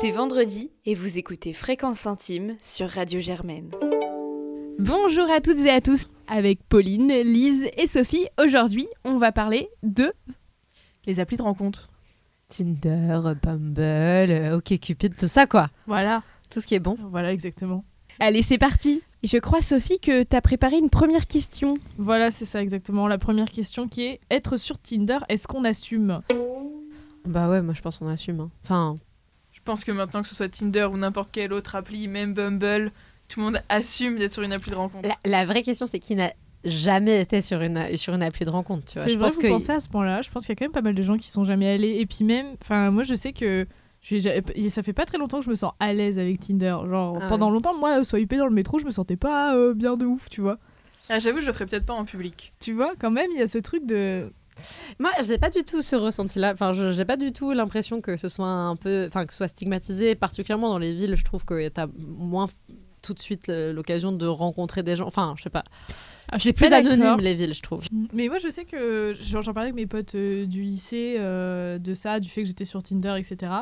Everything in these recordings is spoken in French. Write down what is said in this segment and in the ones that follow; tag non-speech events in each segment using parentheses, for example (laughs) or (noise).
C'est vendredi et vous écoutez Fréquence Intime sur Radio Germaine. Bonjour à toutes et à tous, avec Pauline, Lise et Sophie. Aujourd'hui, on va parler de Les applis de rencontre. Tinder, Bumble, OkCupid, tout ça quoi. Voilà, Tout ce qui est bon. Voilà, exactement. allez, c'est parti. Je crois Sophie que t'as préparé une première question. Voilà, c'est ça exactement. La première question qui est être sur Tinder, est-ce qu'on assume? Bah ouais, moi je pense qu'on assume. hein. Enfin, pense que maintenant que ce soit Tinder ou n'importe quelle autre appli, même Bumble, tout le monde assume d'être sur une appli de rencontre. la, la vraie question c'est qui n'a jamais été sur une, sur une appli de rencontre, tu vois. C'est Je vrai pense que que vous pensez à ce point-là. Je pense qu'il y a quand même pas mal de gens qui sont jamais allés. Et puis même, enfin, moi je sais que je ça fait pas très longtemps que je me sens à l'aise avec Tinder. Genre Ah pendant longtemps, moi, swiper dans le métro, je me sentais pas euh, bien de ouf, tu vois. Ah, J'avoue, je le ferais peut-être pas en public. Tu vois, quand même, il y a ce truc de. Moi j'ai pas du tout ce ressenti-là. Enfin, j'ai pas du tout l'impression que ce soit un peu, enfin que ce soit stigmatisé, particulièrement dans les villes. Je trouve que t'as moins tout de suite l'occasion de rencontrer des gens. Enfin, je sais pas. Ah, C'est plus anonyme les villes, je trouve. Mais moi, je sais que j'en parlais avec mes potes euh, du lycée euh, de ça, du fait que j'étais sur Tinder, etc.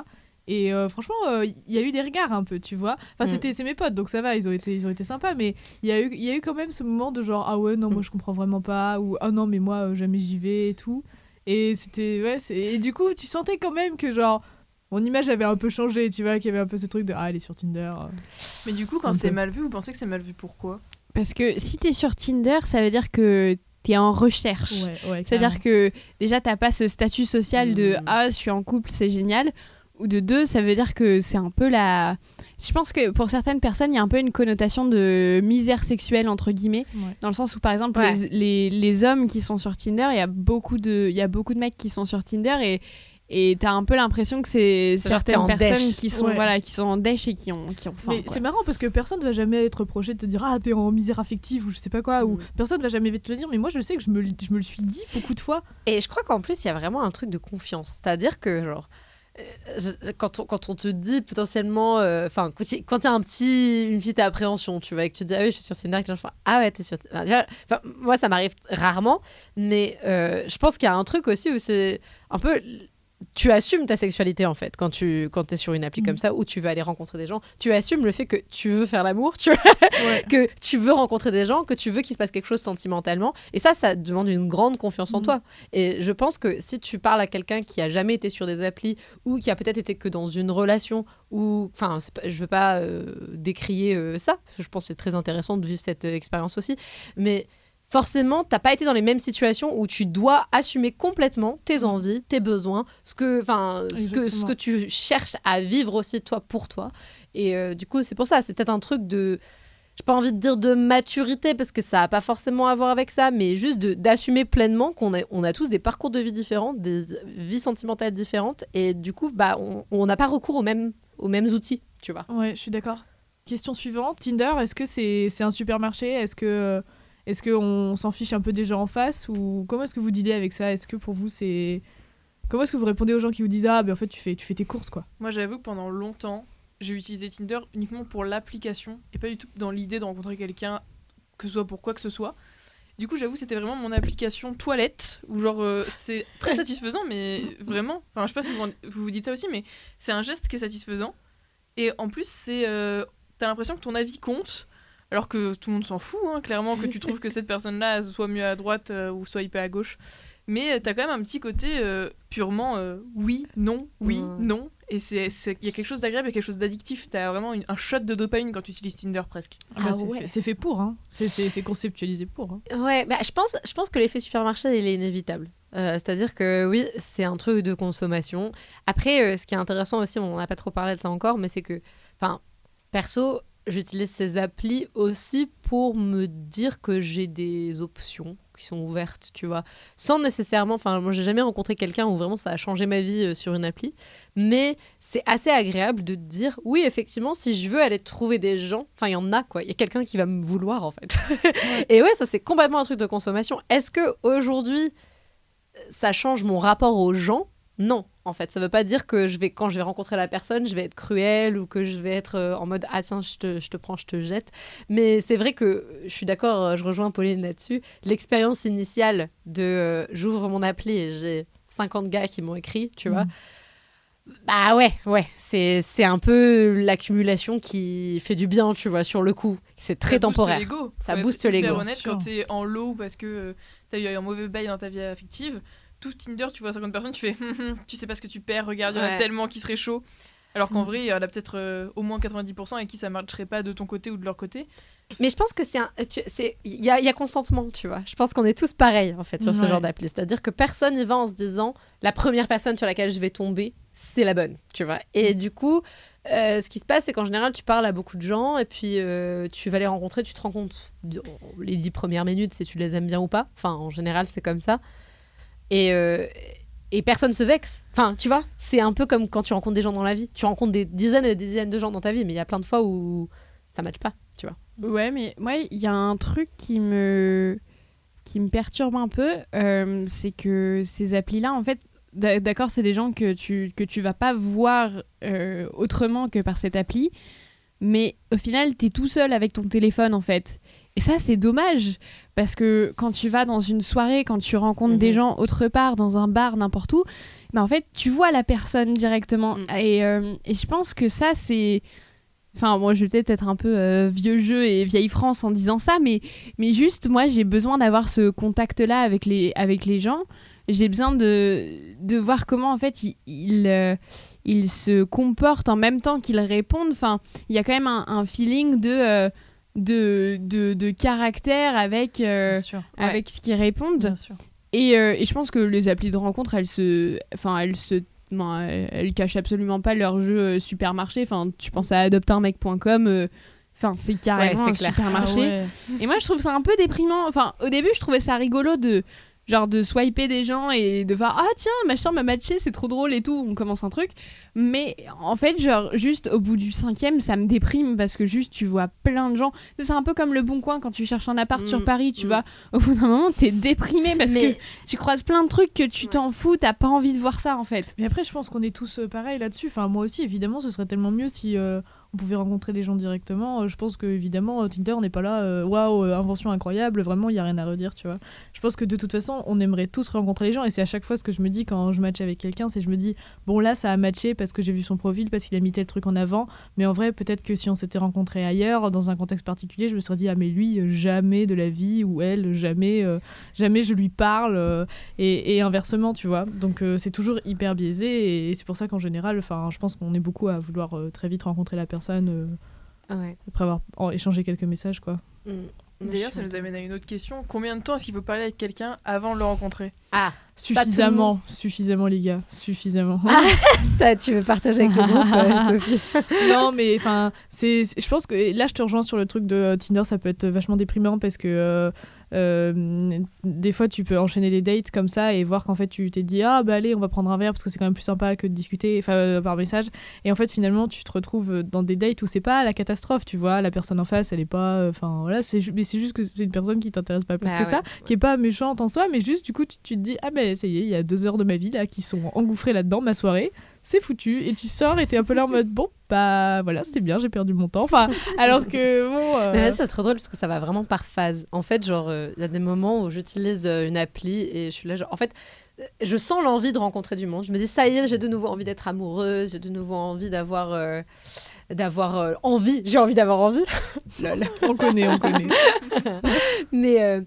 Et euh, franchement, euh, il y a eu des regards un peu, tu vois. Enfin, Mm. c'était c'est mes potes, donc ça va, ils ont été, ils ont été sympas. Mais il y, a eu, il y a eu quand même ce moment de genre, ah ouais, non, moi Mm. je comprends vraiment pas. Ou ah non, mais moi euh, jamais j'y vais et tout. Et c'était, ouais, c'est- et du coup, tu sentais quand même que genre, mon image avait un peu changé, tu vois, qu'il y avait un peu ce truc de, ah, elle est sur Tinder. Mais du coup, quand Un c'est peu. mal vu, vous pensez que c'est mal vu pourquoi Parce que si t'es sur Tinder, ça veut dire que t'es en recherche. Ouais, ouais. C'est-à-dire que déjà, t'as pas ce statut social de Mm. Ah, je suis en couple, c'est génial. Ou de deux, ça veut dire que c'est un peu la. Je pense que pour certaines personnes, il y a un peu une connotation de misère sexuelle, entre guillemets. Ouais. Dans le sens où, par exemple, Ouais. les, les, les hommes qui sont sur Tinder, il y a beaucoup de, il y a beaucoup de mecs qui sont sur Tinder et. Et t'as un peu l'impression que c'est certaines personnes dèche. qui sont Ouais. voilà qui sont en dèche et qui ont qui ont faim. Mais c'est marrant parce que personne ne va jamais être reproché de te dire ah t'es en misère affective ou je sais pas quoi ou Mm. personne va jamais te le dire mais moi je sais que je me, le- je me le suis dit beaucoup de fois Et je crois qu'en plus, il y a vraiment un truc de confiance. C'est-à-dire que, genre, quand on, quand on te dit potentiellement, euh, enfin, quand il y a un petit, une petite appréhension, tu vois, et que tu dis, ah oui, je suis sur Tinder, que les gens ah ouais, t'es sur moi, ça m'arrive rarement, mais euh, je pense qu'il y a un truc aussi où c'est un peu. Tu assumes ta sexualité en fait quand tu quand es sur une appli comme ça où tu vas aller rencontrer des gens. Tu assumes le fait que tu veux faire l'amour, tu vois, ouais. (laughs) que tu veux rencontrer des gens, que tu veux qu'il se passe quelque chose sentimentalement. Et ça, ça demande une grande confiance en Mhm. toi. Et je pense que si tu parles à quelqu'un qui a jamais été sur des applis ou qui a peut-être été que dans une relation ou, enfin, je veux pas euh, décrier euh, ça. Je pense que c'est très intéressant de vivre cette euh, expérience aussi. Mais forcément, t'as pas été dans les mêmes situations où tu dois assumer complètement tes envies, tes besoins, ce que, enfin, ce que, ce que tu cherches à vivre aussi toi pour toi. Et euh, du coup, c'est pour ça, c'est peut-être un truc de j'ai pas envie de dire de maturité parce que ça a pas forcément à voir avec ça, mais juste d'assumer pleinement qu'on a, on a tous des parcours de vie différents, des vies sentimentales différentes, et du coup, bah, on- n'a pas recours aux mêmes, aux mêmes outils, tu vois. ouais je suis d'accord question suivante Tinder est-ce que c'est c'est un supermarché? Est-ce que est-ce que on s'en fiche un peu des gens en face ou comment est-ce que vous dealez avec ça? Est-ce que pour vous c'est comment est-ce que vous répondez aux gens qui vous disent ah ben en fait tu fais tu fais tes courses quoi? Moi, j'avoue que pendant longtemps, j'ai utilisé Tinder uniquement pour l'application et pas du tout dans l'idée de rencontrer quelqu'un, que ce soit pour quoi que ce soit. Du coup, j'avoue, c'était vraiment mon application toilette, où genre, euh, c'est très (laughs) satisfaisant, mais vraiment, enfin, je sais pas si vous vous, vous dites ça aussi, mais c'est un geste qui est satisfaisant. Et en plus, c'est, euh, t'as l'impression que ton avis compte, alors que tout le monde s'en fout, hein, clairement, que tu trouves que cette personne-là soit mieux à droite euh, ou soit hyper à gauche. Mais euh, t'as quand même un petit côté euh, purement euh, oui, non, oui, Ouais. non. Et il y a quelque chose d'agréable et quelque chose d'addictif. T'as vraiment une- un shot de dopamine quand tu utilises Tinder presque. Ah bah, Ah c'est ouais. fait- c'est fait pour hein c'est conceptualisé pour hein. Ouais, bah, je, pense, je pense que l'effet supermarché, il est inévitable. Euh, C'est-à-dire que oui, c'est un truc de consommation. Après, euh, ce qui est intéressant aussi, on n'a pas trop parlé de ça encore, mais c'est que, enfin, perso, j'utilise ces applis aussi pour me dire que j'ai des options qui sont ouvertes, tu vois. Sans nécessairement, enfin, moi, j'ai jamais rencontré quelqu'un où vraiment ça a changé ma vie euh, sur une appli, mais c'est assez agréable de te dire, oui, effectivement, si je veux aller trouver des gens, enfin, il y en a, quoi. Il y a quelqu'un qui va me vouloir, en fait. (laughs) Et ouais, ça, c'est complètement un truc de consommation. Est-ce que aujourd'hui, ça change mon rapport aux gens? Non, en fait. Ça veut pas dire que je vais, quand je vais rencontrer la personne, je vais être cruelle ou que je vais être euh, en mode ah tiens, je te, je te prends, je te jette. Mais c'est vrai que je suis d'accord, euh, je rejoins Pauline là-dessus. L'expérience initiale de euh, j'ouvre mon appli et j'ai 50 gars qui m'ont écrit, tu vois. Mhm. Bah ouais, ouais. C'est c'est un peu l'accumulation qui fait du bien, tu vois, sur le coup. C'est très Ça booste temporaire. l'ego. Ça booste l'ego. honnête, quand t'es en low parce que t'as eu un mauvais bail dans ta vie affective, tout Tinder, tu vois 50 personnes, tu fais Hum, hum, tu sais pas ce que tu perds, regarde, il y en a Ouais. tellement qui seraient chauds. Alors qu'en Mm. vrai, il y en a peut-être euh, au moins 90% avec qui ça marcherait pas de ton côté ou de leur côté. Mais je pense que c'est c'est- Il y y a consentement, tu vois. Je pense qu'on est tous pareils, en fait, sur ce genre d'appli. C'est-à-dire que personne n'y va en se disant la première personne sur laquelle je vais tomber, c'est la bonne, tu vois. Et du coup, euh, ce qui se passe, c'est qu'en général, tu parles à beaucoup de gens et puis euh, tu vas les rencontrer, tu te rends compte les dix premières minutes si tu les aimes bien ou pas. Enfin, en général, c'est comme ça. Et. euh, et personne se vexe. Enfin, tu vois, c'est un peu comme quand tu rencontres des gens dans la vie. Tu rencontres des dizaines et des dizaines de gens dans ta vie, mais il y a plein de fois où ça matche pas, tu vois. Ouais, mais moi, il y a un truc qui me, qui me perturbe un peu, euh, c'est que ces applis-là, en fait, d'a- d'accord, c'est des gens que tu, que tu vas pas voir euh, autrement que par cette appli, mais au final, tu es tout seul avec ton téléphone, en fait. Et ça, c'est dommage, parce que quand tu vas dans une soirée, quand tu rencontres Mhm. des gens autre part, dans un bar, n'importe où, mais en fait, tu vois la personne directement. Mm. Et, euh, et je pense que ça, c'est... Enfin, moi, je vais peut-être être un peu euh, vieux jeu et vieille France en disant ça, mais, mais juste, moi, j'ai besoin d'avoir ce contact-là avec les, avec les gens. J'ai besoin de, de voir comment, en fait, ils, ils, euh, ils se comportent en même temps qu'ils répondent. Enfin, il y a quand même un, un feeling de, euh, de, de, de caractère avec, euh, avec ce qu'ils répondent. Et, euh, et je pense que les applis de rencontre, elles se, enfin, elles se, non, elles, elles cachent absolument pas leur jeu euh, supermarché. Enfin, tu penses à adopteunmec.com. Enfin, c'est carrément un clair. supermarché. Ah ouais. Et moi, je trouve ça un peu déprimant. Enfin, au début, je trouvais ça rigolo de genre de swiper des gens et de voir ah tiens machin m'a matché c'est trop drôle et tout on commence un truc. Mais en fait genre juste au bout du cinquième ça me déprime parce que juste tu vois plein de gens. C'est un peu comme le bon coin quand tu cherches un appart Mm, sur Paris tu mm. vois. Au bout d'un moment t'es déprimé parce Mais- que tu croises plein de trucs que tu t'en fous t'as pas envie de voir ça en fait. Mais après, je pense qu'on est tous euh, pareils là-dessus. Enfin, moi aussi, évidemment, ce serait tellement mieux si euh, on pouvait rencontrer les gens directement. Euh, je pense que, évidemment, euh, Tinder n'est pas là. euh, Waouh, euh, invention incroyable. Vraiment, il y a rien à redire, tu vois. Je pense que de toute façon, on aimerait tous rencontrer les gens. Et c'est à chaque fois ce que je me dis quand je match avec quelqu'un. C'est je me dis, bon, là, ça a matché parce que j'ai vu son profil, parce qu'il a mis tel truc en avant. Mais en vrai, peut-être que si on s'était rencontrés ailleurs, dans un contexte particulier, je me serais dit, ah, mais lui, jamais de la vie, ou elle, jamais, jamais je lui parle. et, et inversement, tu vois. Donc c'est toujours hyper biaisé et c'est pour ça qu'en général, enfin, je pense qu'on est beaucoup à vouloir très vite rencontrer la personne euh, Ouais. après avoir en- échangé quelques messages, quoi. Mm. D'ailleurs, ça nous amène à une autre question. Combien de temps est-ce qu'il faut parler avec quelqu'un avant de le rencontrer? Ah, Suffisamment, suffisamment les gars, suffisamment. (laughs) (laughs) t'as- tu veux partager avec le groupe, euh, (laughs) Sophie? Non, mais enfin, c'est, je pense que là, je te rejoins sur le truc de euh, Tinder, ça peut être vachement déprimant parce que euh, des fois, tu peux enchaîner des dates comme ça et voir qu'en fait, tu t'es dit ah bah allez, on va prendre un verre parce que c'est quand même plus sympa que de discuter, euh, par message. Et en fait, finalement, tu te retrouves dans des dates où c'est pas la catastrophe, tu vois, la personne en face, elle est pas, euh, enfin voilà, c'est, ju- mais c'est juste que c'est une personne qui t'intéresse pas plus Bah que ouais. ça, qui est pas méchante en soi, mais juste du coup, tu, tu te dis ah ben ça y est, il y a deux heures de ma vie là qui sont engouffrées là-dedans, ma soirée c'est foutu et tu sors et t'es un peu là en mode bon bah voilà c'était bien j'ai perdu mon temps enfin alors que bon euh, (laughs) c'est trop drôle parce que ça va vraiment par phase. En fait, genre, euh, il y a des moments où j'utilise euh, une appli et je suis là, genre, en fait, je sens l'envie de rencontrer du monde. Je me dis, ça y est, j'ai de nouveau envie d'être amoureuse, j'ai de nouveau envie d'avoir. euh, d'avoir envie, j'ai envie d'avoir envie. (laughs) On connaît on connaît (laughs) Mais.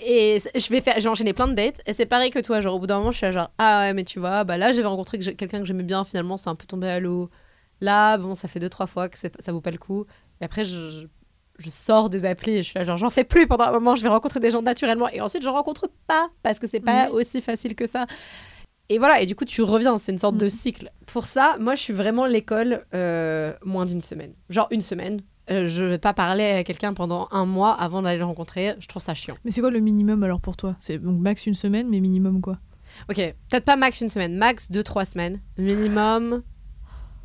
et je vais faire, j'ai enchaîné plein de dates et c'est pareil que toi, genre au bout d'un moment je suis là, genre ah ouais mais tu vois, bah là j'avais rencontré quelqu'un que j'aimais bien, finalement c'est un peu tombé à l'eau. Là bon ça fait deux trois fois que ça vaut pas le coup. Et après je, je, je sors des applis et je suis là genre j'en fais plus pendant un moment, je vais rencontrer des gens naturellement et ensuite je rencontre pas parce que c'est pas Mhm. aussi facile que ça. Et voilà, et du coup tu reviens, c'est une sorte de Mhm. cycle. Pour ça, moi je suis vraiment l'école euh, moins d'une semaine. Genre une semaine. Euh, je vais pas parler à quelqu'un pendant un mois avant d'aller le rencontrer, je trouve ça chiant. mais c'est quoi le minimum alors pour toi? C'est donc max une semaine mais minimum quoi? Ok, peut-être pas max une semaine, max 2-3 semaines, minimum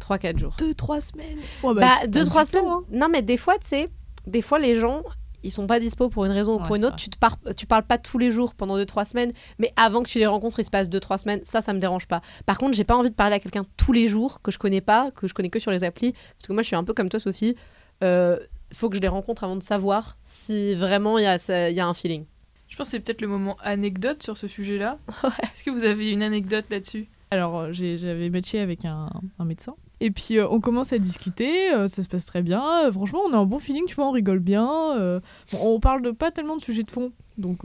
3-4 jours. deux trois semaines ouais, Bah, t'as 2-3 du semaines. temps, hein. Non, mais des fois, tu sais, des fois, les gens, ils sont pas dispo pour une raison ou pour Ouais, une autre. Tu, te par- tu parles pas tous les jours pendant 2-3 semaines, mais avant que tu les rencontres, il se passe 2-3 semaines. Ça, ça me dérange pas. Par contre, j'ai pas envie de parler à quelqu'un tous les jours que je connais pas, que je connais que sur les applis. Parce que moi, je suis un peu comme toi, Sophie. Euh, faut que je les rencontre avant de savoir si vraiment il y, a il y a un feeling. Je pense que c'est peut-être le moment anecdote sur ce sujet-là. (laughs) Est-ce que vous avez une anecdote là-dessus? Alors, euh, j'avais matché avec un, un médecin. Et puis, euh, on commence à discuter, euh, ça se passe très bien. Euh, franchement, on a un bon feeling, tu vois, on rigole bien. on parle de pas tellement de sujets de fond, donc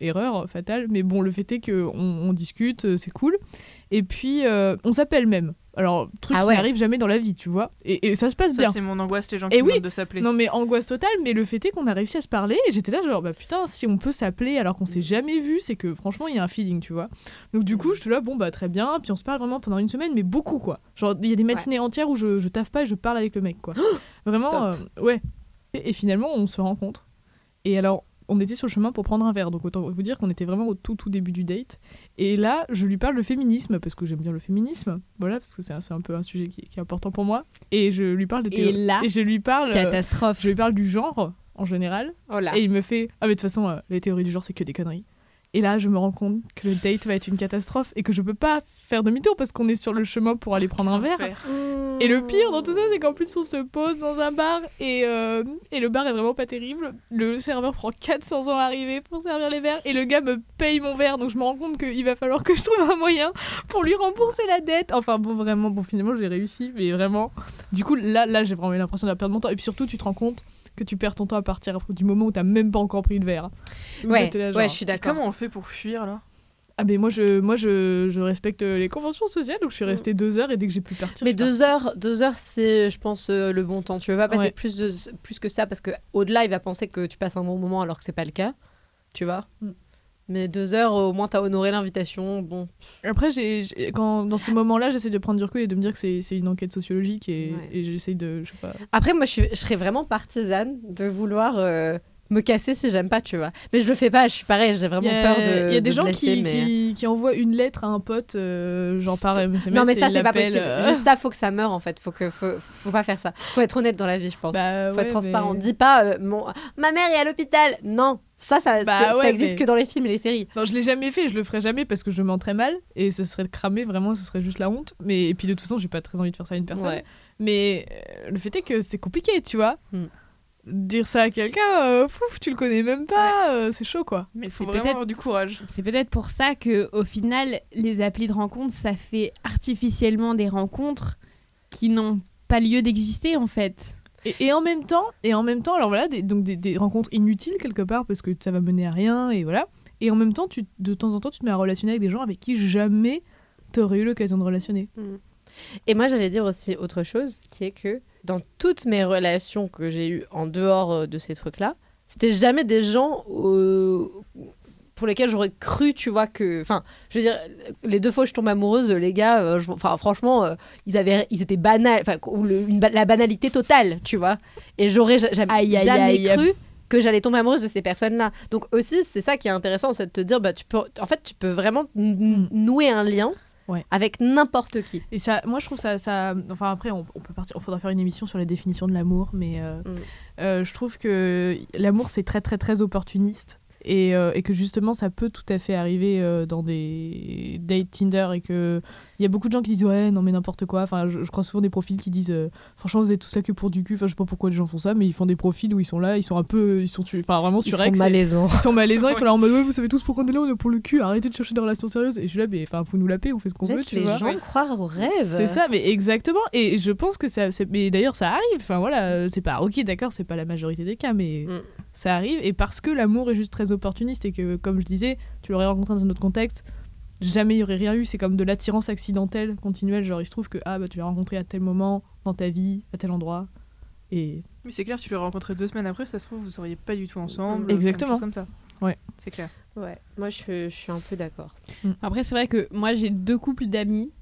erreur fatale. Mais bon, le fait est qu'on on discute, euh, c'est cool. Et puis, euh, on s'appelle même. Alors, truc Ah qui n'arrive jamais dans la vie, tu vois. Et, et ça se passe Ça, bien. c'est mon angoisse, les gens Et qui oui. demandent de s'appeler. Non mais angoisse totale, mais le fait est qu'on a réussi à se parler et j'étais là genre bah putain si on peut s'appeler alors qu'on s'est jamais vu c'est que franchement il y a un feeling tu vois. Donc du coup je suis là bon bah très bien puis on se parle vraiment pendant une semaine mais beaucoup quoi. Genre il y a des matinées entières où je, je taffe pas et je parle avec le mec quoi. (gasps) vraiment euh, ouais. Et, et finalement on se rencontre et alors on était sur le chemin pour prendre un verre. Donc autant vous dire qu'on était vraiment au tout tout début du date. Et là je lui parle de féminisme parce que j'aime bien le féminisme. Voilà parce que c'est un, un peu un sujet qui, qui est important pour moi. Et je lui parle des Et là, et je lui parle euh, Catastrophe. je lui parle du genre en général. Oh là. et il me fait ah mais de toute façon euh, les théories du genre c'est que des conneries et là je me rends compte que le date va être une catastrophe et que je peux pas faire demi-tour parce qu'on est sur le chemin pour aller prendre un verre. Enfer. et le pire dans tout ça c'est qu'en plus on se pose dans un bar et, euh, et le bar est vraiment pas terrible. Le serveur prend 400 ans à arriver pour servir les verres et le gars me paye mon verre. Donc je me rends compte qu'il va falloir que je trouve un moyen pour lui rembourser la dette. Enfin bon vraiment bon finalement j'ai réussi mais vraiment. Du coup là là j'ai vraiment eu l'impression de perdre mon temps. Et puis surtout tu te rends compte que tu perds ton temps à partir du moment où t'as même pas encore pris le verre Ouais, t'étais là, genre, ouais, je suis d'accord. Comment on fait pour fuir là? Ah ben moi je moi je, je respecte les conventions sociales donc je suis restée deux heures et dès que j'ai pu partir Mais deux heures, deux heures, c'est, je pense, euh, le bon temps. Tu veux pas passer Ouais. plus, de, plus que ça parce que au-delà, il va penser que tu passes un bon moment alors que c'est pas le cas. Tu vois? Mm. Mais deux heures, au moins, t'as honoré l'invitation. Bon, Après, j'ai, j'ai- quand, dans ces moments-là, j'essaie de prendre du recul et de me dire que c'est, c'est une enquête sociologique et, Ouais. et j'essaie de. Je sais pas. Après, moi, je, suis- je serais vraiment partisane de vouloir euh, me casser si j'aime pas, tu vois. Mais je le fais pas, je suis pareil, j'ai vraiment peur de. il y a des de gens blesser, qui, mais- qui, qui envoient une lettre à un pote, euh, genre par SMS. Non, mais ça, c'est pas possible. euh, Juste ça, faut que ça meure, en fait. Faut, que, faut, faut pas faire ça. Faut être honnête dans la vie, je pense. bah, faut ouais, être transparent. mais- Dis pas, euh, mon... ma mère est à l'hôpital. Non, ça, ça, Bah ça existe mais- que dans les films et les séries. Non, je l'ai jamais fait, je le ferai jamais parce que je mens très mal et ce serait cramé, vraiment, ce serait juste la honte. Mais et puis de toute façon, j'ai pas très envie de faire ça à une personne. Ouais. Mais euh, le fait est que c'est compliqué, tu vois. Hmm. Dire ça à quelqu'un, euh, fouf, tu le connais même pas, euh, c'est chaud quoi. Mais c'est peut-être- avoir du courage. C'est peut-être pour ça que au final, les applis de rencontre, ça fait artificiellement des rencontres qui n'ont pas lieu d'exister en fait. Et, en même temps, et en même temps, alors voilà, des, donc des rencontres inutiles quelque part parce que ça va mener à rien et voilà. Et en même temps, tu, de temps en temps, tu te mets à relationner avec des gens avec qui jamais t'aurais eu l'occasion de relationner. Et moi, j'allais dire aussi autre chose, qui est que dans toutes mes relations que j'ai eues en dehors euh, de ces trucs-là, c'était jamais des gens euh, pour lesquels j'aurais cru, tu vois, que. Enfin, je veux dire, les deux fois où je tombe amoureuse, les gars, euh, enfin, franchement, euh, ils, avaient, ils étaient banals, enfin, la banalité totale, tu vois. Et j'aurais ja- jamais, Aïe, aïe, jamais aïe. cru que j'allais tomber amoureuse de ces personnes-là. Donc aussi, c'est ça qui est intéressant, c'est de te dire, bah, tu peux, en fait, tu peux vraiment n- nouer un lien Ouais. avec n'importe qui. Et ça, moi, je trouve ça, ça enfin après, on, on peut partir, il faudra faire une émission sur la définition de l'amour, mais euh, Mm. euh, je trouve que l'amour c'est très très très opportuniste. Et, euh, et que justement ça peut tout à fait arriver euh, dans des dates Tinder et que il y a beaucoup de gens qui disent ouais non mais n'importe quoi enfin je, je crois souvent des profils qui disent euh, franchement vous êtes tout ça que pour du cul enfin je sais pas pourquoi les gens font ça mais ils font des profils où ils sont là ils sont un peu ils sont enfin vraiment Ils sur sont X et- malaisants. ils sont malaisants ils sont (laughs) là en mode ouais vous savez tous pourquoi on est là on est pour le cul arrêtez de chercher des relations sérieuses et je suis là mais enfin vous nous la paix on fait ce qu'on veut tu les vois gens croire aux rêves. c'est ça, mais exactement. Et je pense que ça. Mais d'ailleurs, ça arrive. Enfin voilà, c'est pas. Ok, d'accord, c'est pas la majorité des cas, mais Mm. Ça arrive. Et parce que l'amour est juste très opportuniste et que, comme je disais, tu l'aurais rencontré dans un autre contexte, jamais il y aurait rien eu. C'est comme de l'attirance accidentelle, continuelle. Genre, il se trouve que ah, bah, tu l'as rencontré à tel moment, dans ta vie, à tel endroit. Et Mais c'est clair, tu l'aurais rencontré deux semaines après, ça se trouve, vous seriez pas du tout ensemble. Exactement. des choses comme ça. Ouais. C'est clair. Ouais, moi je, je suis un peu d'accord. Après, c'est vrai que moi, j'ai deux couples d'amis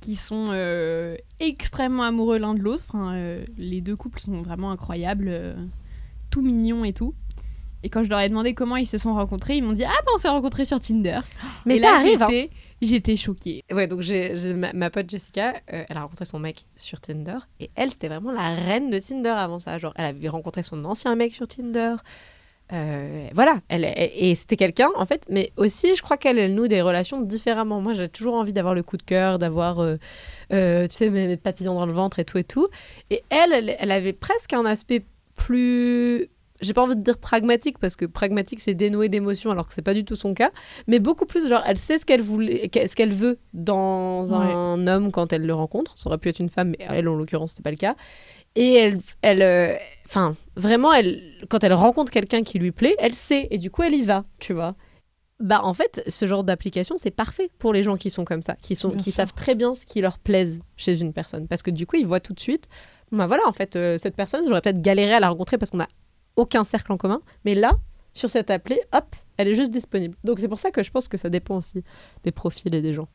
qui sont euh, extrêmement amoureux l'un de l'autre. Enfin, euh, les deux couples sont vraiment incroyables, euh, tout mignons et tout. Et quand je leur ai demandé comment ils se sont rencontrés, ils m'ont dit Ah, bah on s'est rencontrés sur Tinder. (gasps) Mais Et ça là, arrive. hein. j'étais- J'étais choquée. Ouais, donc j'ai j'ai ma, ma pote Jessica, euh, elle a rencontré son mec sur Tinder. Et elle, c'était vraiment la reine de Tinder avant ça. Genre, elle avait rencontré son ancien mec sur Tinder. Euh, voilà, elle, elle- et c'était quelqu'un en fait, mais aussi je crois qu'elle elle noue des relations différemment. Moi j'ai toujours envie d'avoir le coup de cœur, d'avoir euh, euh, tu sais mes, mes papillons dans le ventre et tout et tout. Et elle, elle, elle avait presque un aspect plus j'ai pas envie de dire pragmatique parce que pragmatique c'est dénoué d'émotions alors que c'est pas du tout son cas, mais beaucoup plus genre elle sait ce qu'elle voulait, ce qu'elle veut dans un homme quand elle le rencontre. Ça aurait pu être une femme, mais elle en l'occurrence c'est pas le cas. Et elle, elle, euh, enfin vraiment elle, quand elle rencontre quelqu'un qui lui plaît, elle sait et du coup elle y va, tu vois. Bah en fait, ce genre d'application, c'est parfait pour les gens qui sont comme ça, qui sont qui savent très bien ce qui leur plaise chez une personne parce que du coup, ils voient tout de suite bah voilà, en fait, euh, cette personne, j'aurais peut-être galéré à la rencontrer parce qu'on n'a aucun cercle en commun. Mais là, sur cette appli, hop, elle est juste disponible. Donc c'est pour ça que je pense que ça dépend aussi des profils et des gens.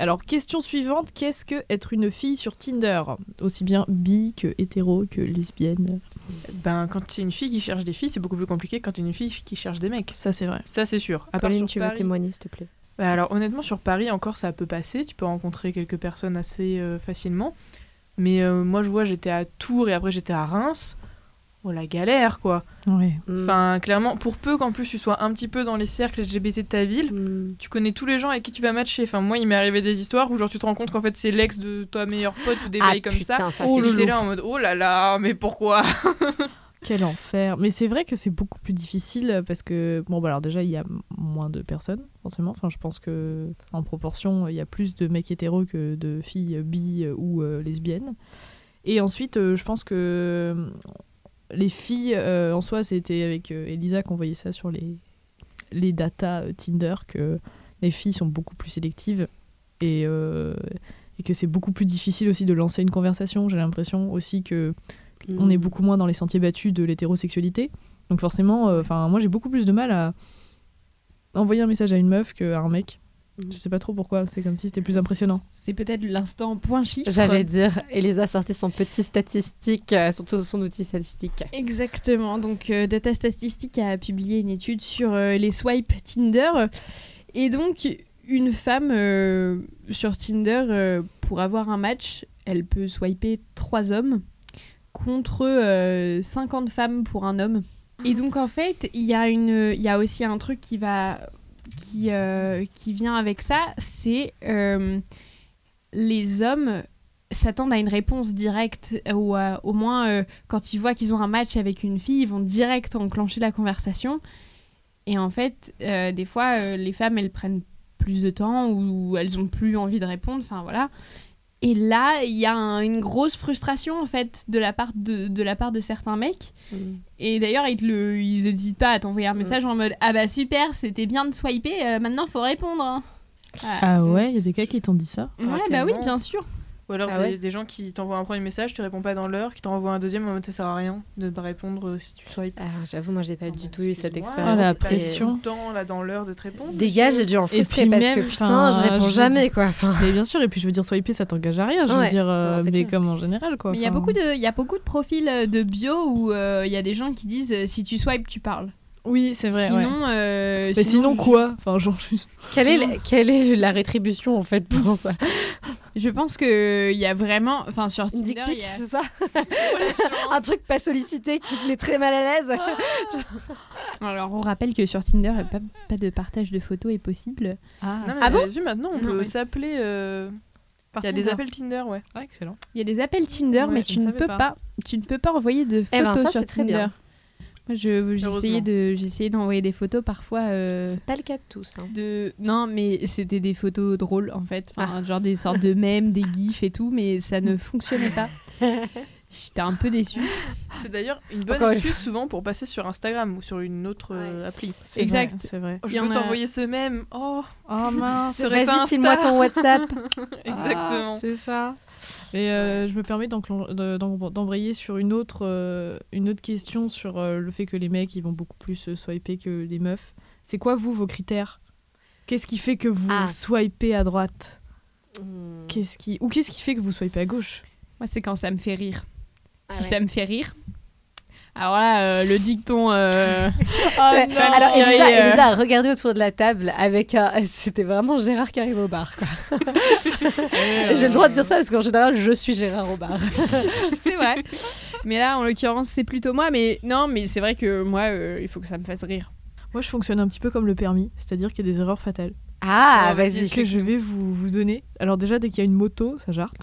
Alors, question suivante, qu'est-ce que être une fille sur Tinder? Aussi bien bi que hétéro que lesbienne Ben, quand c'est une fille qui cherche des filles, c'est beaucoup plus compliqué que quand c'est une fille qui cherche des mecs. Ça, c'est vrai. Ça, c'est sûr. À Pauline, tu veux témoigner, s'il te plaît? Alors honnêtement sur Paris encore ça peut passer, tu peux rencontrer quelques personnes assez euh, facilement. Mais euh, moi je vois j'étais à Tours et après j'étais à Reims. Oh la galère quoi. Oui. Mm. Enfin clairement pour peu qu'en plus tu sois un petit peu dans les cercles LGBT de ta ville, mm. tu connais tous les gens avec qui tu vas matcher. Enfin moi il m'est arrivé des histoires où genre tu te rends compte qu'en fait c'est l'ex de ta meilleure pote ou des ah, comme ça. ça oh, j'étais là en mode oh là là mais pourquoi? (laughs) Quel enfer. Mais c'est vrai que c'est beaucoup plus difficile parce que, bon, bah alors déjà, il y a moins de personnes, forcément. Enfin, je pense que en proportion, il y a plus de mecs hétéros que de filles bi ou euh, lesbiennes. Et ensuite, euh, je pense que euh, les filles, en soi, c'était avec Elisa qu'on voyait ça sur les, les datas Tinder, que les filles sont beaucoup plus sélectives et, et que c'est beaucoup plus difficile aussi de lancer une conversation. J'ai l'impression aussi que on est mm. beaucoup moins dans les sentiers battus de l'hétérosexualité. Donc forcément, euh, enfin moi j'ai beaucoup plus de mal à envoyer un message à une meuf qu'à un mec. Mm. Je sais pas trop pourquoi, c'est comme si c'était plus impressionnant. C'est peut-être l'instant point chiffre. J'allais dire, Elisa a sorti son petit statistique, euh, surtout son outil statistique. Exactement, donc euh, Data Statistique a publié une étude sur les swipes Tinder. Et donc, une femme sur Tinder, pour avoir un match, elle peut swiper trois hommes contre 50 euh, femmes pour un homme. Et donc en fait, il y a y a aussi un truc qui va, qui, euh, qui vient avec ça, c'est euh, les hommes s'attendent à une réponse directe ou au moins quand ils voient qu'ils ont un match avec une fille, ils vont direct enclencher la conversation. Et en fait, des fois, les femmes, elles prennent plus de temps ou elles ont plus envie de répondre. Enfin voilà. Et là, il y a une grosse frustration en fait de la part de, de la part de certains mecs. Mm. Et d'ailleurs, ils n'hésitent pas à t'envoyer un mm. message en mode Ah bah super, c'était bien de swiper, euh, maintenant faut répondre. Hein. Ah, ouais, il y a des gars qui t'ont dit ça? Ouais, ah, bah oui, bien sûr. Ou alors ah des, gens qui t'envoient un premier message, tu réponds pas dans l'heure, qui t'envoient un deuxième, en mode ça sert à rien de pas répondre euh, si tu swipes. Ah, J'avoue, moi j'ai pas du tout eu cette expérience. Ah, la pression. Tout le temps là dans l'heure de te répondre. Des gars, j'ai dû en frustrer parce que putain, je réponds jamais quoi. Mais bien sûr, et puis je veux dire, swiper ça t'engage à rien, je veux dire, euh, mais comme en général quoi. Mais il y a beaucoup de, il y a beaucoup de profils euh, de bio où il y a des gens qui disent si tu swipes, tu parles. Oui, c'est vrai. Sinon, euh, mais sinon, quoi Enfin, genre juste... Quelle est, la, quelle est la rétribution en fait pour ça (laughs) Je pense que il y a vraiment, enfin sur Tinder, il y a... c'est ça (laughs) (laughs) Un truc pas sollicité qui te met très mal à l'aise. Ah. Alors on rappelle que sur Tinder, pas, pas de partage de photos est possible. Ah, ah bon vu maintenant, on peut s'appeler. Euh, il y a des appels Tinder, ouais. Ah, excellent. Il y a des appels Tinder, mais tu ne peux pas. tu ne peux pas envoyer de photos eh ben, ça, sur Tinder. Très bien. J'ai essayé de, essayé d'envoyer des photos parfois. Euh, c'est pas le cas de tous. Hein. De... Non, mais c'était des photos drôles en fait. Enfin, ah. Genre des sortes de (laughs) mèmes, des gifs et tout, mais ça ne fonctionnait pas. (laughs) J'étais un peu déçue. C'est d'ailleurs une bonne excuse souvent pour passer sur Instagram ou sur une autre euh, appli. Exact, c'est vrai. Oh, je veux t'envoyer ce mème. Oh, oh mince. Vas-y, file-moi ton WhatsApp. (laughs) Exactement. Ah, c'est ça. Et euh, je me permets d'embrayer sur une autre, euh, une autre question sur euh, le fait que les mecs ils vont beaucoup plus swiper que les meufs. C'est quoi vous vos critères? Qu'est-ce qui fait que vous ah. swipez à droite? Hmm. Qu'est-ce qui ou qu'est-ce qui fait que vous swipez à gauche? Moi c'est quand ça me fait rire. Ah si ça me fait rire, alors là, euh, le dicton. Euh... (laughs) oh Alors, Elisa, euh. Elisa, a regardé autour de la table avec un. (laughs) C'était vraiment Gérard qui arrive au bar. J'ai le droit de dire ça parce qu'en général, je suis Gérard au bar. (laughs) c'est vrai. Mais là, en l'occurrence, c'est plutôt moi. Mais non, mais c'est vrai que moi, euh, il faut que ça me fasse rire. Moi, je fonctionne un petit peu comme le permis, c'est-à-dire qu'il y a des erreurs fatales. Ah, vas-y. Que je vais vous, vous donner? Alors déjà, dès qu'il y a une moto, ça jarte.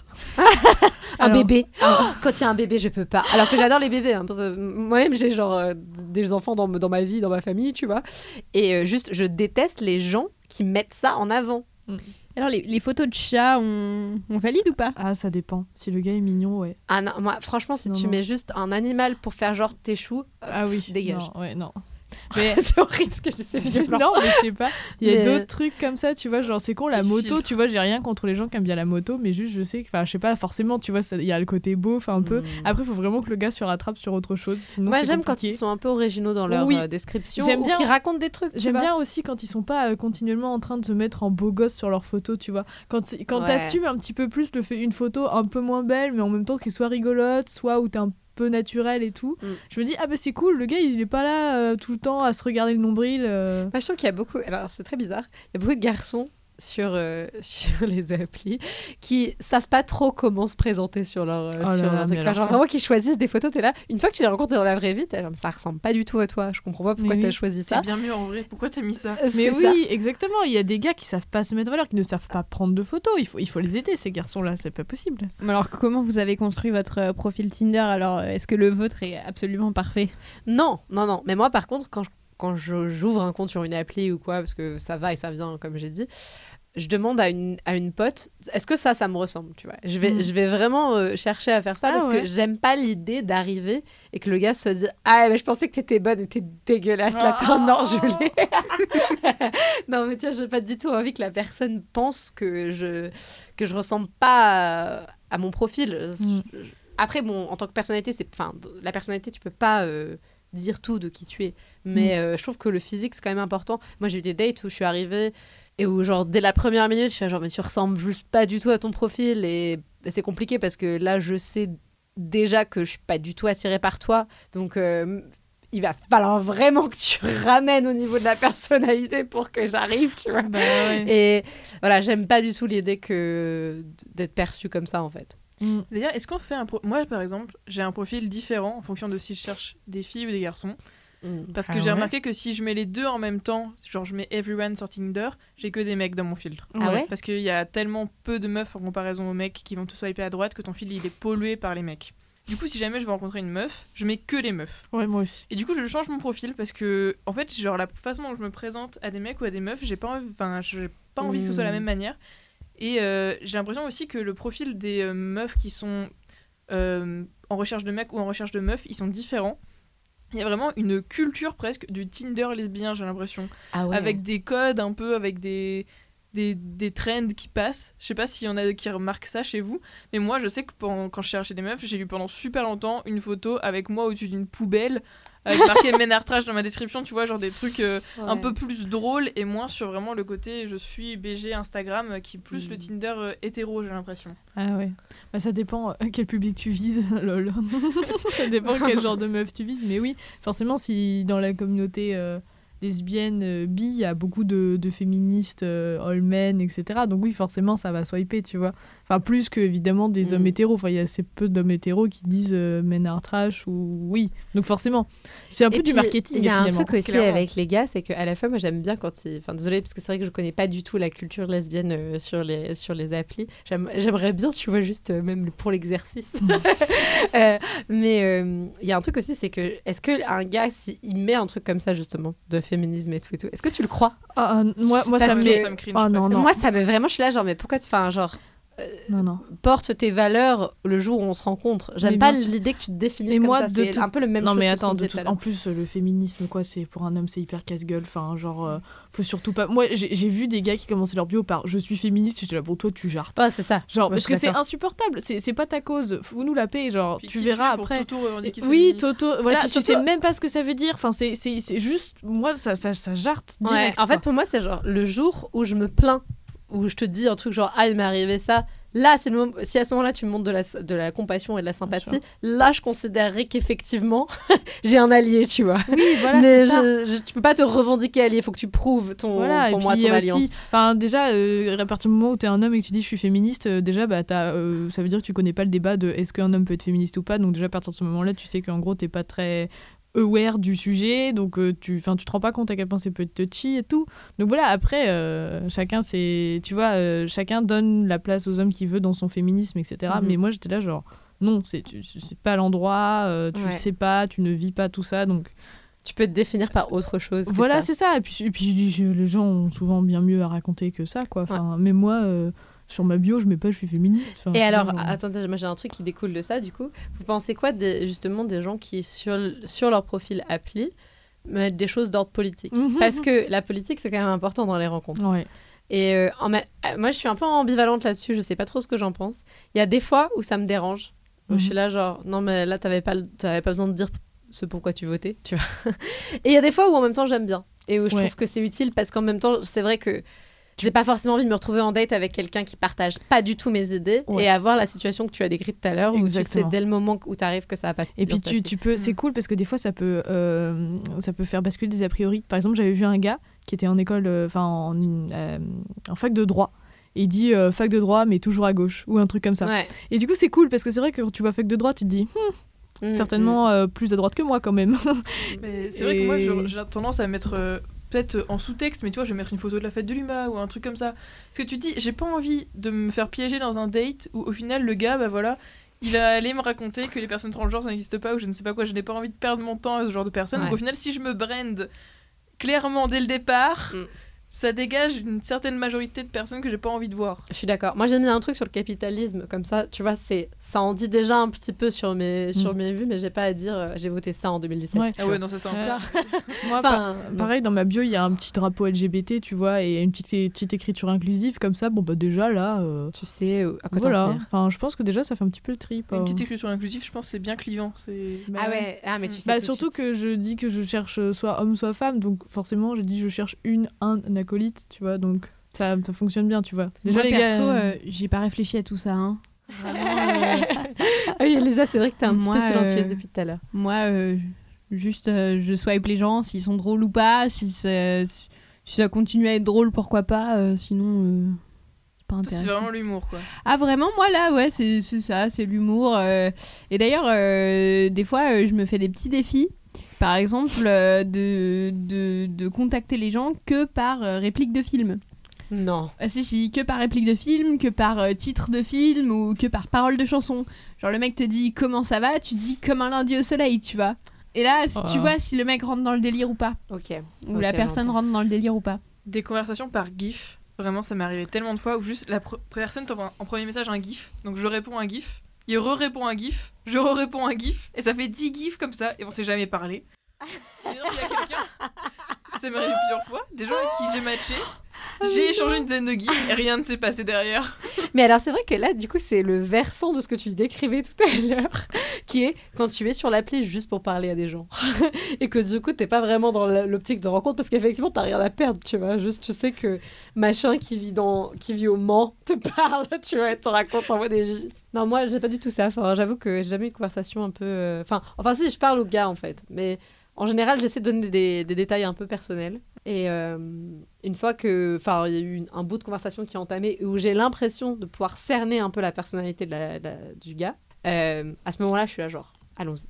Un Alors- bébé. Oh, quand il y a un bébé, je peux pas. Alors que j'adore les bébés. hein, parce que moi-même, j'ai genre euh, des enfants dans, dans ma vie, dans ma famille, tu vois. Et euh, juste, je déteste les gens qui mettent ça en avant. Alors, les, les photos de chats, on, on valide ou pas? Ah, ça dépend. Si le gars est mignon, ouais. Ah non, moi, franchement, si Non, tu non. mets juste un animal pour faire genre tes choux, euh, Ah oui. dégage. Non, ouais, non. Mais (laughs) c'est horrible ce que je (laughs) dis. non, mais je sais pas. Il y a Mais- d'autres trucs comme ça, tu vois. Genre, c'est con, la Les moto, filtres. tu vois, j'ai rien contre les gens qui aiment bien la moto, mais juste, je sais que, enfin, je sais pas, forcément, tu vois, il y a le côté beau, enfin, un peu. Mm. Après, il faut vraiment que le gars se rattrape sur autre chose. Sinon, Moi, j'aime quand ils sont un peu originaux dans leur Oui. euh, description J'aime ou bien- qu'ils racontent des trucs. J'aime bien aussi quand ils sont pas euh, continuellement en train de se mettre en beau gosse sur leurs photos, tu vois. Quand, quand Ouais. t'assumes un petit peu plus le fait une photo un peu moins belle, mais en même temps qu'elle soit rigolote, soit où t'es un peu naturel et tout, Mm. je me dis, ah bah c'est cool, le gars il est pas là euh, tout le temps à se regarder le nombril. euh. Moi, je trouve qu'il y a beaucoup. Alors, c'est très bizarre. Il y a beaucoup de garçons sur, euh, (laughs) sur les applis qui savent pas trop comment se présenter sur leur, euh, Oh là sur là, leur truc. mais Enfin, alors genre ça- vraiment qu'ils choisissent des photos, t'es là. Une fois que tu les rencontres dans la vraie vie, t'es genre, ça ressemble pas du tout à toi. Je comprends pas pourquoi Mais t'as oui. choisi C'est ça. bien mieux en vrai. Pourquoi t'as mis ça Mais C'est oui, ça. exactement. Il y a des gars qui savent pas se mettre en valeur, qui ne savent pas prendre de photos. Il faut, il faut les aider, ces garçons-là. C'est pas possible. Mais Alors, comment vous avez construit votre euh, profil Tinder? Alors, euh, est-ce que le vôtre est absolument parfait? Non, non, non. Mais moi, par contre, quand je- quand j'ouvre un compte sur une appli ou quoi, parce que ça va et ça vient, comme j'ai dit, je demande à une, à une pote, est-ce que ça, ça me ressemble, tu vois? Je vais, Mm. je vais vraiment euh, chercher à faire ça Ah parce ouais. que j'aime pas l'idée d'arriver et que le gars se dise Ah, mais je pensais que t'étais bonne et t'es dégueulasse, là, t'es un engelé. non, mais tiens, j'ai pas du tout envie que la personne pense que je, que je ressemble pas à, à mon profil. Mm. Je- Après, bon, en tant que personnalité, c'est, la personnalité, tu peux pas euh, dire tout de qui tu es. Mais euh, je trouve que le physique, c'est quand même important. Moi, j'ai eu des dates où je suis arrivée et où, genre, dès la première minute, je suis là, genre, mais tu ressembles juste pas du tout à ton profil. Et c'est compliqué parce que là, je sais déjà que je suis pas du tout attirée par toi. Donc, euh, il va falloir vraiment que tu (laughs) ramènes au niveau de la personnalité pour que j'arrive, tu vois. Bah ouais. Et voilà, j'aime pas du tout l'idée que d'être perçue comme ça, en fait. Mm. D'ailleurs, est-ce qu'on fait un. pro- Moi, par exemple, j'ai un profil différent en fonction de si je cherche des filles ou des garçons. Parce que Ah j'ai ouais remarqué que si je mets les deux en même temps, genre je mets everyone sur Tinder, j'ai que des mecs dans mon filtre. Ah ouais Parce qu'il y a tellement peu de meufs en comparaison aux mecs qui vont tous swiper à droite que ton fil il est pollué par les mecs. Du coup, si jamais je veux rencontrer une meuf, je mets que les meufs. Ouais, moi aussi. Et du coup, je change mon profil parce que, en fait, genre la façon dont je me présente à des mecs ou à des meufs, j'ai pas envie, enfin, j'ai pas envie que ce soit la Mm. même manière. Et euh, j'ai l'impression aussi que le profil des euh, meufs qui sont euh, en recherche de mecs ou en recherche de meufs, ils sont différents. Il y a vraiment une culture presque du Tinder lesbien, j'ai l'impression. Ah ouais. Avec des codes un peu, avec des, des, des trends qui passent. Je sais pas s'il y en a qui remarquent ça chez vous, mais moi je sais que pendant- quand je cherchais des meufs, j'ai eu pendant super longtemps une photo avec moi au-dessus d'une poubelle, avec marqué Ménard Trash dans ma description, tu vois, genre des trucs euh, un peu plus drôles et moins sur vraiment le côté je suis BG Instagram euh, qui est plus Mm. le Tinder euh, hétéro, j'ai l'impression. Ah ouais. Bah, ça dépend (laughs) quel public tu vises, (laughs) lol. (laughs) ça dépend quel genre de meuf tu vises. Mais oui, forcément, si dans la communauté lesbienne, euh, bi, il y a beaucoup de, de féministes, euh, all men, etc. Donc oui, forcément, ça va swiper, tu vois. Enfin, plus que évidemment des Mm. hommes hétéros. Enfin, il y a assez peu d'hommes hétéros qui disent euh, men are trash ou oui. Donc forcément, c'est un peu Et du puis, marketing Il y a un truc aussi clairement. avec les gars, c'est qu'à la fois, moi j'aime bien quand ils. Enfin, désolé, parce que c'est vrai que je connais pas du tout la culture lesbienne euh, sur, les, sur les applis. J'aime- J'aimerais bien, tu vois, juste euh, même pour l'exercice. (laughs) Euh, mais euh, il y a un truc aussi, c'est que est-ce qu'un gars, s'il met un truc comme ça, justement, de féminisme et tout et tout, est-ce que tu le crois? Ah, ah, moi, moi ça Parce me que- met. ça me cringe Ah non, non. Moi, ça me vraiment, je suis là, genre, mais pourquoi tu. Enfin, genre, Non, non. porte tes valeurs le jour où on se rencontre. J'aime pas l'idée que tu te définisses Mais comme moi, ça. de C'est tout- un peu le même non chose mais que attends, disait tout- en plus le féminisme quoi, c'est pour un homme c'est hyper casse-gueule. Enfin genre, euh, faut surtout pas. Moi j'ai vu des gars qui commençaient leur bio par je suis féministe. J'étais là pour toi tu jartes. Ouais, c'est ça. Genre Moi, parce que c'est insupportable. C'est pas ta cause. Fous-nous la paix. Genre Puis tu verras après. Oui, Toto, voilà, puis tu sais même pas ce que ça veut dire. Enfin, c'est- c'est c'est juste, moi, ça, ça, ça jarte Ouais, direct. en fait, pour moi, c'est genre le jour où je me plains, où je te dis un truc genre ah il m'est arrivé ça. Là, c'est le moment. Si à ce moment-là tu me montres de la, de la compassion et de la sympathie, là, je considérerais qu'effectivement (laughs) j'ai un allié, tu vois. oui, voilà, Mais je, je- tu peux pas te revendiquer allié. Il faut que tu prouves ton Voilà, pour et moi puis ton alliance. enfin déjà, euh, à partir du moment où t'es un homme et que tu dis je suis féministe, euh, déjà, bah, t'as, euh, ça veut dire que tu connais pas le débat de est-ce qu'un homme peut être féministe ou pas. Donc déjà, à partir de ce moment-là, tu sais qu'en gros, t'es pas très aware du sujet, donc euh, tu, tu te rends pas compte à quel point c'est peut être touchy et tout. Donc voilà, après, euh, chacun, c'est, tu vois, euh, chacun donne la place aux hommes qu'il veut dans son féminisme, etc. Mhm. Mais moi, j'étais là, genre, non, c'est, c'est pas l'endroit, euh, tu Ouais. sais pas, tu ne vis pas tout ça, donc Tu peux te définir par autre chose. que voilà, ça. c'est ça. Et puis, et puis les gens ont souvent bien mieux à raconter que ça, quoi. Enfin, mais moi, euh, sur ma bio, je mets pas, je suis féministe. Enfin, Et alors, genre. attendez, moi j'ai un truc qui découle de ça, du coup. Vous pensez quoi des, justement des gens qui, sur, sur leur profil appli, mettent des choses d'ordre politique? Mhm. Parce que la politique, c'est quand même important dans les rencontres. Ouais. Et euh, en euh, moi, je suis un peu ambivalente là-dessus, je sais pas trop ce que j'en pense. Il y a des fois où ça me dérange. Où Mhm. Je suis là, genre, non, mais là, t'avais pas, pas besoin de dire ce pourquoi tu votais, tu vois. (laughs) Et il y a des fois où en même temps, j'aime bien. Et où je Ouais. trouve que c'est utile parce qu'en même temps, c'est vrai que j'ai pas forcément envie de me retrouver en date avec quelqu'un qui partage pas du tout mes idées Ouais. et avoir la situation que tu as décrite tout à l'heure où tu sais dès le moment où t'arrives que ça va pas se Et puis tu, passer. tu peux, c'est Mm. cool parce que des fois ça peut, euh, ça peut faire basculer des a priori. Par exemple, j'avais vu un gars qui était en école, euh, enfin en, euh, en fac de droit. Et il dit euh, fac de droit mais toujours à gauche ou un truc comme ça. Ouais. Et du coup c'est cool parce que c'est vrai que quand tu vois fac de droit tu te dis Mm, certainement euh, plus à droite que moi quand même. Mais c'est vrai que moi, j'ai tendance à mettre euh, peut-être euh, en sous-texte, mais tu vois, je vais mettre une photo de la fête de l'UMA ou un truc comme ça. Parce que tu dis, j'ai pas envie de me faire piéger dans un date où au final, le gars, bah voilà, il va aller me raconter que les personnes transgenres ça n'existe pas ou je ne sais pas quoi. Je n'ai pas envie de perdre mon temps à ce genre de personnes. Donc au final, si je me brand clairement dès le départ, Mm. Ça dégage une certaine majorité de personnes que j'ai pas envie de voir. Je suis d'accord. Moi, j'ai mis un truc sur le capitalisme, comme ça, tu vois, c'est ça en dit déjà un petit peu sur mes, sur mes vues, mais j'ai pas à dire euh, j'ai voté ça en 2017. Ouais. tu Ah ouais, non, ça Ouais. peu- (laughs) moi, Enfin, pareil dans ma bio il y a un petit drapeau LGBT tu vois et une petite, petite écriture inclusive comme ça. Bon bah déjà là, euh, tu sais euh, à quoi voilà. Enfin je pense que déjà ça fait un petit peu le trip. Une euh. petite écriture inclusive, je pense que c'est bien clivant. Bah Ah ouais. ah, mais tu sais Bah, surtout que je dis que je cherche euh, soit homme soit femme, donc forcément j'ai dit je cherche une, un acolyte, tu vois, donc ça, ça fonctionne bien, tu vois. Déjà Moi, les perso, gars, euh, j'ai pas réfléchi à tout ça. hein. Ah (laughs) oui, Elisa, c'est vrai que t'es un petit Moi, peu silencieuse euh, depuis tout à l'heure. Moi, euh, juste, euh, je swipe les gens, s'ils sont drôles ou pas. Si ça, si ça continue à être drôle, pourquoi pas. euh, sinon, euh, c'est pas Toi, c'est intéressant. vraiment l'humour, quoi. Ah, vraiment, moi, là, ouais, c'est c'est ça, c'est l'humour. euh. Et d'ailleurs, euh, des fois, euh, je me fais des petits défis. Par exemple, euh, de, de, de contacter les gens que par euh, réplique de film. Non. Ah si, si, que par réplique de film, que par euh, titre de film ou que par parole de chanson. Genre le mec te dit comment ça va, tu dis comme un lundi au soleil, tu vois. Et là, si tu Oh. vois si le mec rentre dans le délire ou pas. Ok. Ou la personne rentre dans le délire ou pas. Des conversations par GIF. Vraiment, ça m'est arrivé tellement de fois où juste la pr- personne t'envoie en premier message un GIF. Donc je réponds un GIF. Il re-répond un GIF. Je re-réponds un GIF. Et ça fait 10 GIFs comme ça. Et on s'est jamais parlé. (laughs) Sinon, il y a quelqu'un. Ça m'est arrivé plusieurs fois. Des gens avec qui j'ai matché. J'ai échangé une dizaine de GIFs et rien ne s'est passé derrière. Mais alors, c'est vrai que là, du coup, c'est le versant de ce que tu décrivais tout à l'heure, qui est quand tu es sur l'appli juste pour parler à des gens. (laughs) et que du coup, t'es pas vraiment dans l'optique de rencontre parce qu'effectivement, t'as rien à perdre, tu vois. Juste, tu sais que machin qui vit, dans, qui vit au Mans te (laughs) parle, tu vois, et te raconte, t'envoie des gifs. Non, moi, j'ai pas du tout ça. Enfin, j'avoue que j'ai jamais eu de conversation un peu. euh, Enfin, enfin, si, je parle aux gars, en fait. Mais en général, j'essaie de donner des, des détails un peu personnels. Et euh, une fois que, enfin, il y a eu une- un bout de conversation qui est entamé où j'ai l'impression de pouvoir cerner un peu la personnalité de la- de la- du gars, euh, à ce moment-là, je suis là genre, allons-y.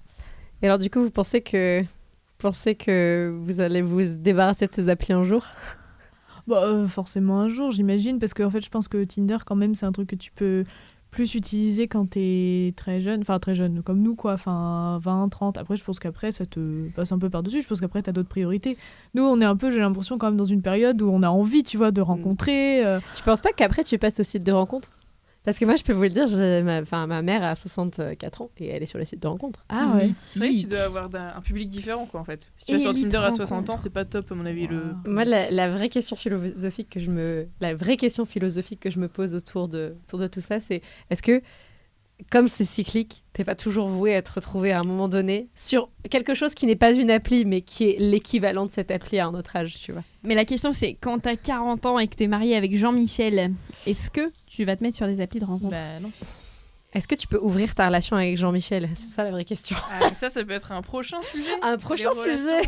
Et alors, du coup, vous pensez que, vous pensez que vous allez vous débarrasser de ces applis un jour? Bah, euh, forcément un jour, j'imagine, parce qu'en fait, je pense que Tinder, quand même, c'est un truc que tu peux plus utiliser quand t'es très jeune, enfin très jeune, comme nous, quoi, enfin 20, 30. Après, je pense qu'après, ça te passe un peu par-dessus. Je pense qu'après, t'as d'autres priorités. Nous, on est un peu, j'ai l'impression, quand même, dans une période où on a envie, tu vois, de rencontrer. euh, Tu penses pas qu'après, tu passes au site de rencontre Parce que moi, je peux vous le dire, ma, enfin, ma mère a 64 ans et elle est sur les sites de rencontre. Ah ouais. C'est vrai que tu dois avoir un public différent, quoi, en fait. Si tu vas sur Tinder à rencontre. 60 ans, c'est pas top, à mon avis. Le... Moi, la, la vraie question philosophique que je me, la vraie question philosophique que je me pose autour de, autour de tout ça, c'est est-ce que, comme c'est cyclique, t'es pas toujours voué à te retrouver à un moment donné sur quelque chose qui n'est pas une appli, mais qui est l'équivalent de cette appli à un autre âge, tu vois Mais la question c'est quand t'as 40 ans et que t'es marié avec Jean-Michel, est-ce que tu vas te mettre sur des applis de rencontre? Bah non. Est-ce que tu peux ouvrir ta relation avec Jean-Michel? C'est ça la vraie question. Ah, ça, ça peut être un prochain sujet. Un prochain sujet.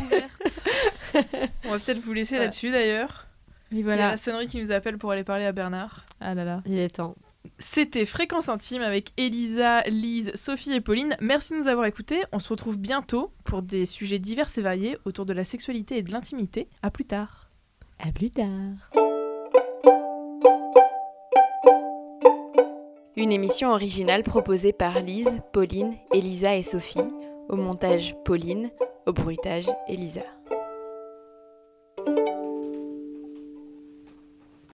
On va peut-être vous laisser là-dessus, d'ailleurs. Et Il y a voilà. la sonnerie qui nous appelle pour aller parler à Bernard. Ah là là. Il est temps. C'était Fréquence Intime avec Elisa, Lise, Sophie et Pauline. Merci de nous avoir écoutés. On se retrouve bientôt pour des sujets divers et variés autour de la sexualité et de l'intimité. À plus tard. À plus tard. Une émission originale proposée par Lise, Pauline, Elisa et Sophie. Au montage Pauline, au bruitage Elisa.